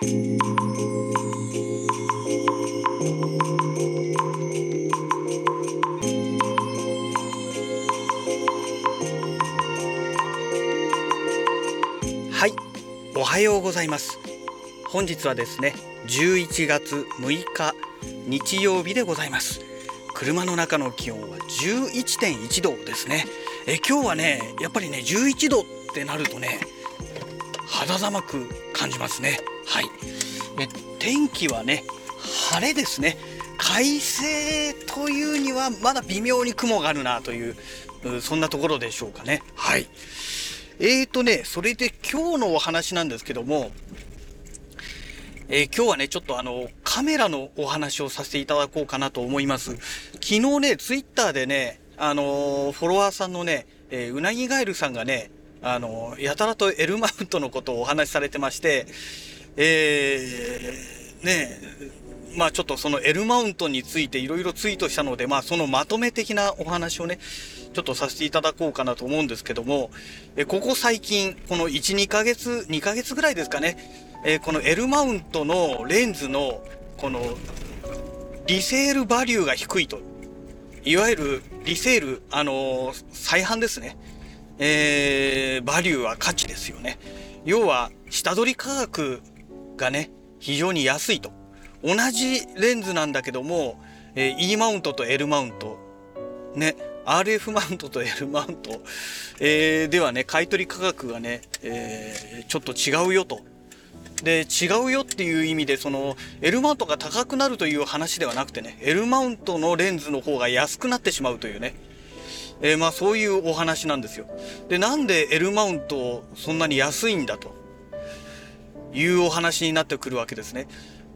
はいおはようございます。本日はですね11月6日日曜日でございます。車の中の気温は11.1度ですね。え今日はねやっぱりね11度ってなるとね肌寒く感じますね。はい。え天気はね晴れですね。快晴というにはまだ微妙に雲があるなというそんなところでしょうかね。はい。えーとねそれで今日のお話なんですけどもえー、今日はね、ちょっとあの、カメラのお話をさせていただこうかなと思います。昨日ね、ツイッターでね、あのー、フォロワーさんのね、えー、うなぎガエルさんがね、あのー、やたらとエルマウントのことをお話しされてまして、えー、ねまあちょっとその L マウントについていろいろツイートしたので、まあそのまとめ的なお話をね、ちょっとさせていただこうかなと思うんですけども、えここ最近、この1、2ヶ月、2ヶ月ぐらいですかね、えこの L マウントのレンズの、この、リセールバリューが低いと。いわゆるリセール、あのー、再販ですね。えー、バリューは価値ですよね。要は、下取り価格がね、非常に安いと。同じレンズなんだけども、えー、E マウントと L マウント、ね、RF マウントと L マウント、えー、ではね、買取価格がね、えー、ちょっと違うよと。で、違うよっていう意味で、その、L マウントが高くなるという話ではなくてね、L マウントのレンズの方が安くなってしまうというね、えー、まあそういうお話なんですよ。で、なんで L マウントそんなに安いんだというお話になってくるわけですね。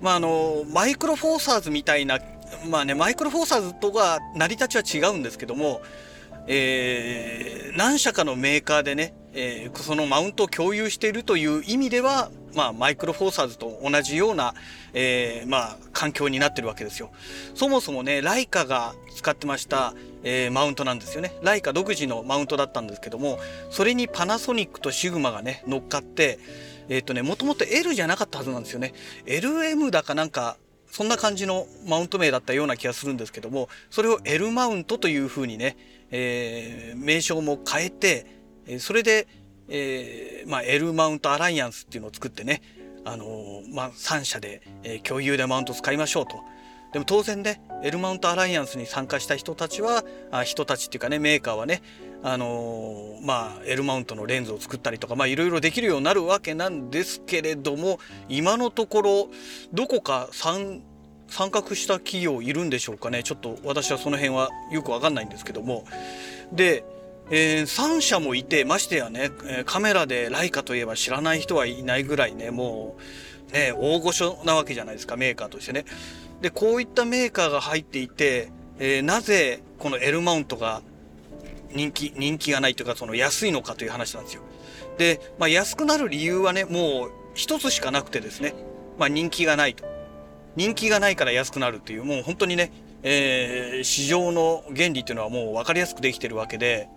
まああの、マイクロフォーサーズみたいな、まあね、マイクロフォーサーズとは成り立ちは違うんですけども、えー、何社かのメーカーでね、えー、そのマウントを共有しているという意味では、まあ、マイクロフォーサーズと同じような、えー、まあ、環境になってるわけですよ。そもそもね、ライカが使ってました、えー、マウントなんですよね。ライカ独自のマウントだったんですけども、それにパナソニックとシグマがね、乗っかって、えっ、とね、もともと L じゃなかったはずなんですよね。LM だかなんか、そんな感じのマウント名だったような気がするんですけども、それを L マウントというふうにね、えー、名称も変えて、それで、えー、まあ、L マウントアライアンスっていうのを作ってね、あのー、まあ、3社で、え、共有でマウント使いましょうと。でも当然ね、L マウントアライアンスに参加した人たちは、あ人たちっていうかね、メーカーはね、あの、まあ、L マウントのレンズを作ったりとか、まあ、いろいろできるようになるわけなんですけれども、今のところ、どこか参、参画した企業いるんでしょうかね？ちょっと私はその辺はよくわかんないんですけども。で、えー、3社もいて、ましてやね、カメラでライカといえば知らない人はいないぐらいね、もう、ね、大御所なわけじゃないですか、メーカーとしてね。で、こういったメーカーが入っていて、えー、なぜこの L マウントが人気、人気がないというか、その安いのかという話なんですよ。で、まあ安くなる理由はね、もう一つしかなくてですね、まあ人気がないと。人気がないから安くなるっていう、もう本当にね、えー、市場の原理っていうのはもう分かりやすくできてるわけで、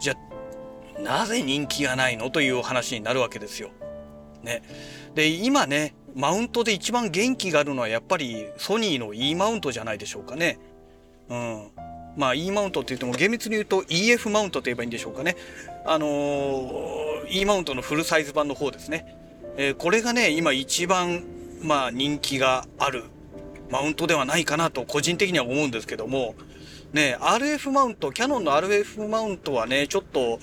じゃあ、なぜ人気がないの？という話になるわけですよ。ね。で、今ね、マウントで一番元気があるのはやっぱりソニーの E マウントじゃないでしょうかね。うん。まあ E マウントって言っても厳密に言うと EF マウントと言えばいいんでしょうかね。あのー、E マウントのフルサイズ版の方ですね。えー、これがね、今一番、まあ人気があるマウントではないかなと個人的には思うんですけども、ね、RF マウント、キャノンの RF マウントはね、ちょっと、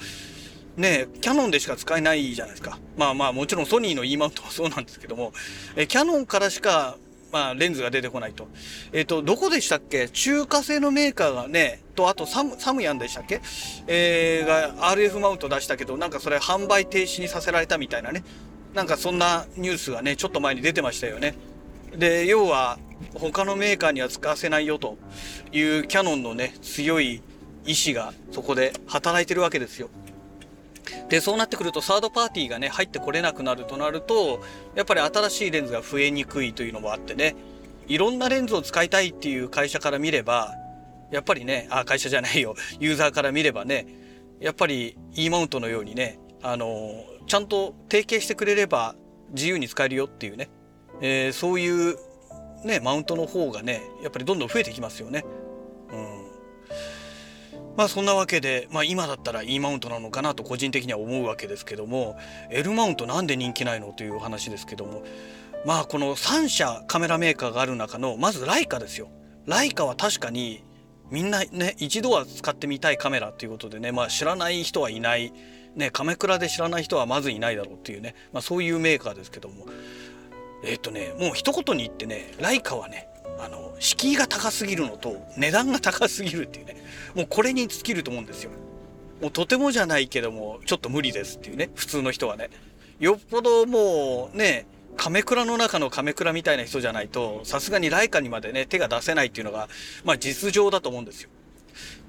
ね、キャノンでしか使えないじゃないですか。まあまあもちろんソニーの E マウントもそうなんですけども、えキャノンからしか、まあレンズが出てこないと。えっ、ー、と、どこでしたっけ？中華製のメーカーがね、と、あとサム、サムヤンでしたっけ？えー、が RF マウント出したけど、なんかそれ販売停止にさせられたみたいなね。なんかそんなニュースがね、ちょっと前に出てましたよね。で、要は、他のメーカーには使わせないよというキャノンのね、強い意志がそこで働いてるわけですよ。で、そうなってくるとサードパーティーがね、入ってこれなくなるとなると、やっぱり新しいレンズが増えにくいというのもあってね、いろんなレンズを使いたいっていう会社から見れば、やっぱりね、あ、会社じゃないよ、ユーザーから見ればね、やっぱり E マウントのようにね、あの、ちゃんと提携してくれれば自由に使えるよっていうね、えー、そういうねマウントの方がねやっぱりどんどん増えてきますよね。まあそんなわけで、まあ、今だったら E マウントなのかなと個人的には思うわけですけども L マウントなんで人気ないのというお話ですけどもまあこの3社カメラメーカーがある中のまずライカですよ。ライカは確かにみんなね一度は使ってみたいカメラということでね、まあ、知らない人はいない、ね、カメクラで知らない人はまずいないだろうっていうね、まあ、そういうメーカーですけどもえっ、とねもう一言に言ってねライカはねあの敷居が高すぎるのと値段が高すぎるっていうねもうこれに尽きると思うんですよ。もうとてもじゃないけどもちょっと無理ですっていうね普通の人はね。よっぽどもうね亀倉の中の亀倉みたいな人じゃないと、さすがにライカにまでね、手が出せないっていうのが、まあ実情だと思うんですよ。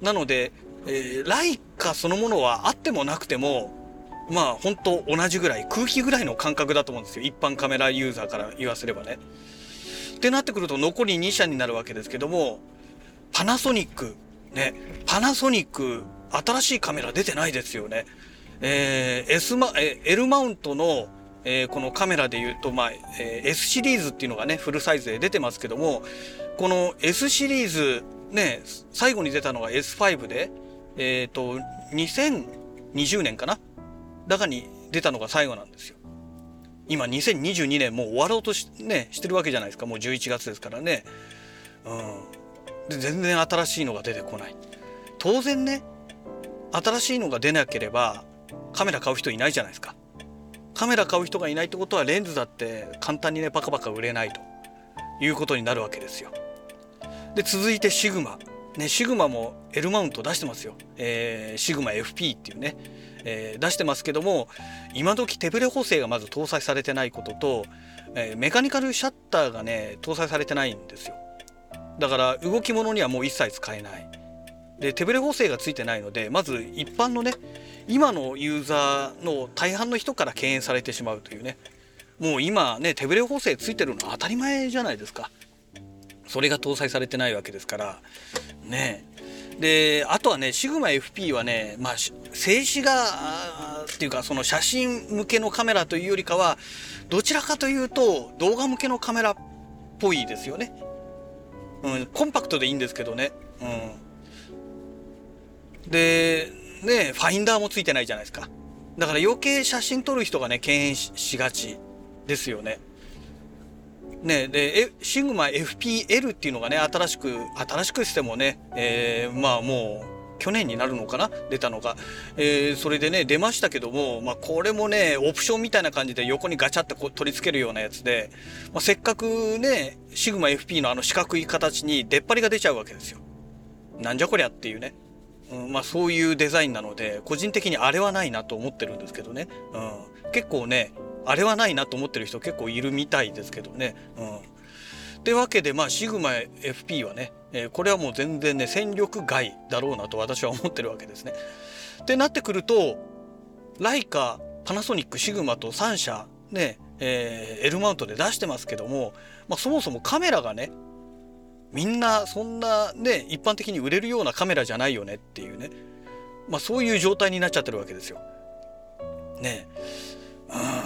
なので、えー、ライカそのものはあってもなくても、まあ本当同じぐらい、空気ぐらいの感覚だと思うんですよ。一般カメラユーザーから言わせればね。ってなってくると残り2社になるわけですけども、パナソニック、ね、パナソニック、新しいカメラ出てないですよね。えー、S マ、え L マウントのえー、このカメラで言うと、まあえー、S シリーズっていうのがねフルサイズで出てますけどもこの S シリーズね最後に出たのが S5 でえっ、ー、と2020年かな？だかに出たのが最後なんですよ。今2022年もう終わろうとし,、ね、してるわけじゃないですかもう11月ですからね。うん、で全然新しいのが出てこない。当然ね新しいのが出なければカメラ買う人いないじゃないですか。カメラ買う人がいないってことはレンズだって簡単にねバカバカ売れないということになるわけですよ。で続いてシグマ。ね、シグマも L マウント出してますよ。えー、シグマ FP っていうね、えー、出してますけども今時手ブレ補正がまず搭載されてないことと、えー、メカニカルシャッターがね搭載されてないんですよ。だから動き物にはもう一切使えない。で手ブレ補正がついてないのでまず一般のね今のユーザーの大半の人から敬遠されてしまうというねもう今ね手ブレ補正ついてるの当たり前じゃないですかそれが搭載されてないわけですから。ね。であとはねシグマ FP はねまあ静止画っていうかその写真向けのカメラというよりかはどちらかというと動画向けのカメラっぽいですよね、うん、コンパクトでいいんですけどね。うん。でねファインダーもついてないじゃないですか。だから余計写真撮る人がね敬遠しがちですよね。ねでシグマ FPL っていうのがね新しく新しくしてもね、えー、まあもう去年になるのかな？出たのが、えー、それでね出ましたけども、まあ、これもねオプションみたいな感じで横にガチャってこう取り付けるようなやつで、まあ、せっかくねシグマ FP のあの四角い形に出っ張りが出ちゃうわけですよ。なんじゃこりゃっていうね。うん、まあそういうデザインなので個人的にあれはないなと思ってるんですけどね、うん、結構ねあれはないなと思ってる人結構いるみたいですけどね。うん、ってわけでまあシグマ FP はね、えー、これはもう全然ね戦力外だろうなと私は思ってるわけですね。ってなってくるとライカパナソニックシグマと3社ね、えー、L マウントで出してますけども、まあ、そもそもカメラがねみんなそんなね一般的に売れるようなカメラじゃないよねっていうねまあそういう状態になっちゃってるわけですよ。ねうん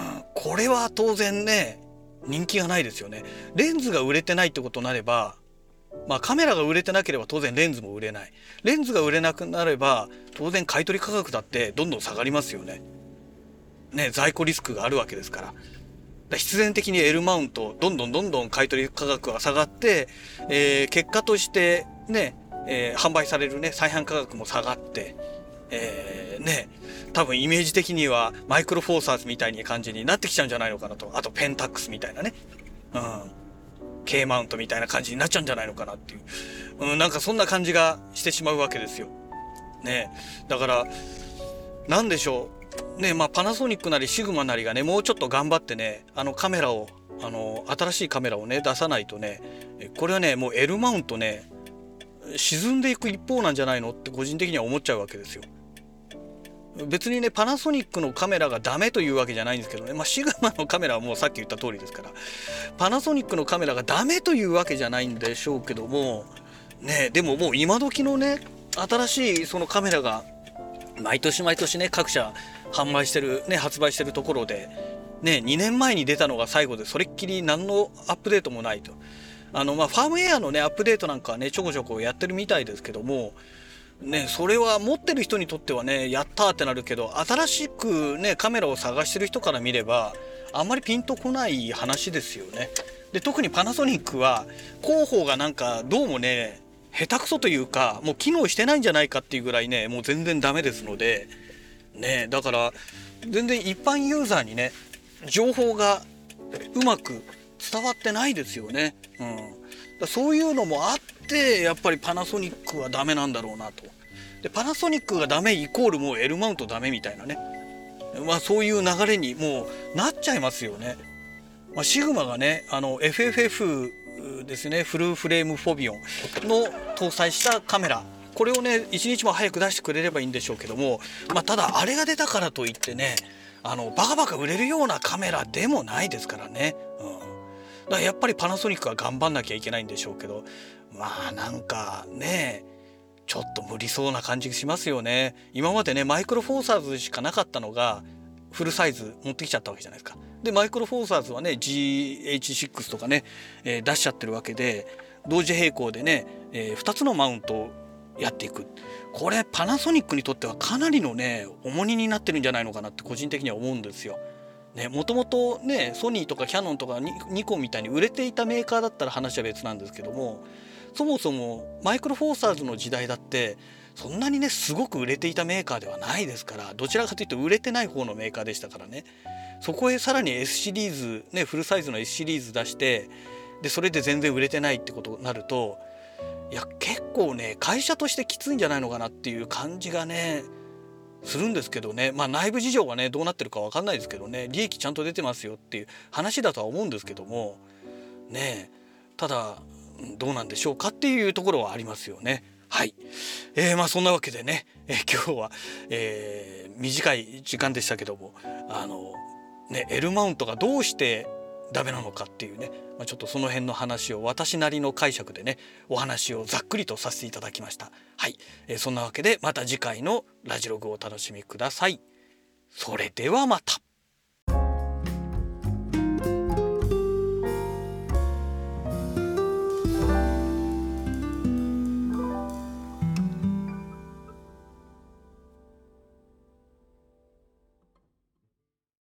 これは当然ね人気がないですよね。レンズが売れてないってことになればまあカメラが売れてなければ当然レンズも売れない。レンズが売れなくなれば当然買取価格だってどんどん下がりますよね。ね在庫リスクがあるわけですから。必然的に L マウントどんどんどんどん買取価格が下がって、えー、結果としてね、えー、販売されるね再販価格も下がって、えー、ね多分イメージ的にはマイクロフォーサーズみたいな感じになってきちゃうんじゃないのかなと。あとペンタックスみたいなね、うん、K マウントみたいな感じになっちゃうんじゃないのかなっていう、うん、なんかそんな感じがしてしまうわけですよ。ね。だから何でしょう。ねまあ、パナソニックなりシグマなりがねもうちょっと頑張ってねあのカメラをあの新しいカメラをね出さないとねこれはねもう L マウントね沈んでいく一方なんじゃないのって個人的には思っちゃうわけですよ。別にねパナソニックのカメラがダメというわけじゃないんですけどね、まあ、シグマのカメラはもうさっき言った通りですから。パナソニックのカメラがダメというわけじゃないんでしょうけども。ねでももう今時のね新しいそのカメラが毎年毎年ね各社販売してるね発売してるところでね2年前に出たのが最後でそれっきり何のアップデートもないと。あのまあファームウェアのねアップデートなんかはねちょこちょこやってるみたいですけどもね、それは持ってる人にとってはねやったってなるけど新しくねカメラを探してる人から見ればあんまりピンとこない話ですよね。で特にパナソニックは広報がなんかどうもね下手くそというかもう機能してないんじゃないかっていうぐらいねもう全然ダメですのでねだから全然一般ユーザーにね情報がうまく伝わってないですよね。うん、だそういうのもあってやっぱりパナソニックはダメなんだろうなと。でパナソニックがダメイコールもう L マウントダメみたいなねまあそういう流れにもうなっちゃいますよね。まあ、シグマがねあの FFF ですねフルフレームフォビオンの搭載したカメラこれをね一日も早く出してくれればいいんでしょうけども、まあ、ただあれが出たからといってねあのバカバカ売れるようなカメラでもないですからね。うんだからやっぱりパナソニックは頑張んなきゃいけないんでしょうけどまあなんかねちょっと無理そうな感じしますよね。今までねマイクロフォーサーズしかなかったのがフルサイズ持ってきちゃったわけじゃないですか。でマイクロフォーサーズはね GH6 とかね、えー、出しちゃってるわけで同時並行でね、えー、2つのマウントをやっていく。これパナソニックにとってはかなりのね重荷になってるんじゃないのかなって個人的には思うんですよ。ね、もともとねソニーとかキヤノンとかニコンみたいに売れていたメーカーだったら話は別なんですけどもそもそもマイクロフォーサーズの時代だってそんなにねすごく売れていたメーカーではないですからどちらかというと売れてない方のメーカーでしたからね。そこへさらに S シリーズ、ね、フルサイズの S シリーズ出してでそれで全然売れてないってことになるといや結構ね会社としてきついんじゃないのかなっていう感じがねするんですけどね。まあ内部事情がねどうなってるか分かんないですけどね。利益ちゃんと出てますよっていう話だとは思うんですけども。ねただどうなんでしょうかっていうところはありますよね。はい、えー、まあそんなわけでね、えー、今日は、えー、短い時間でしたけども。あのね L マウントがどうしてダメなのかっていうね、まあ、ちょっとその辺の話を私なりの解釈でねお話をざっくりとさせていただきました。はい、えー、そんなわけでまた次回のラジログをお楽しみください。それではまた。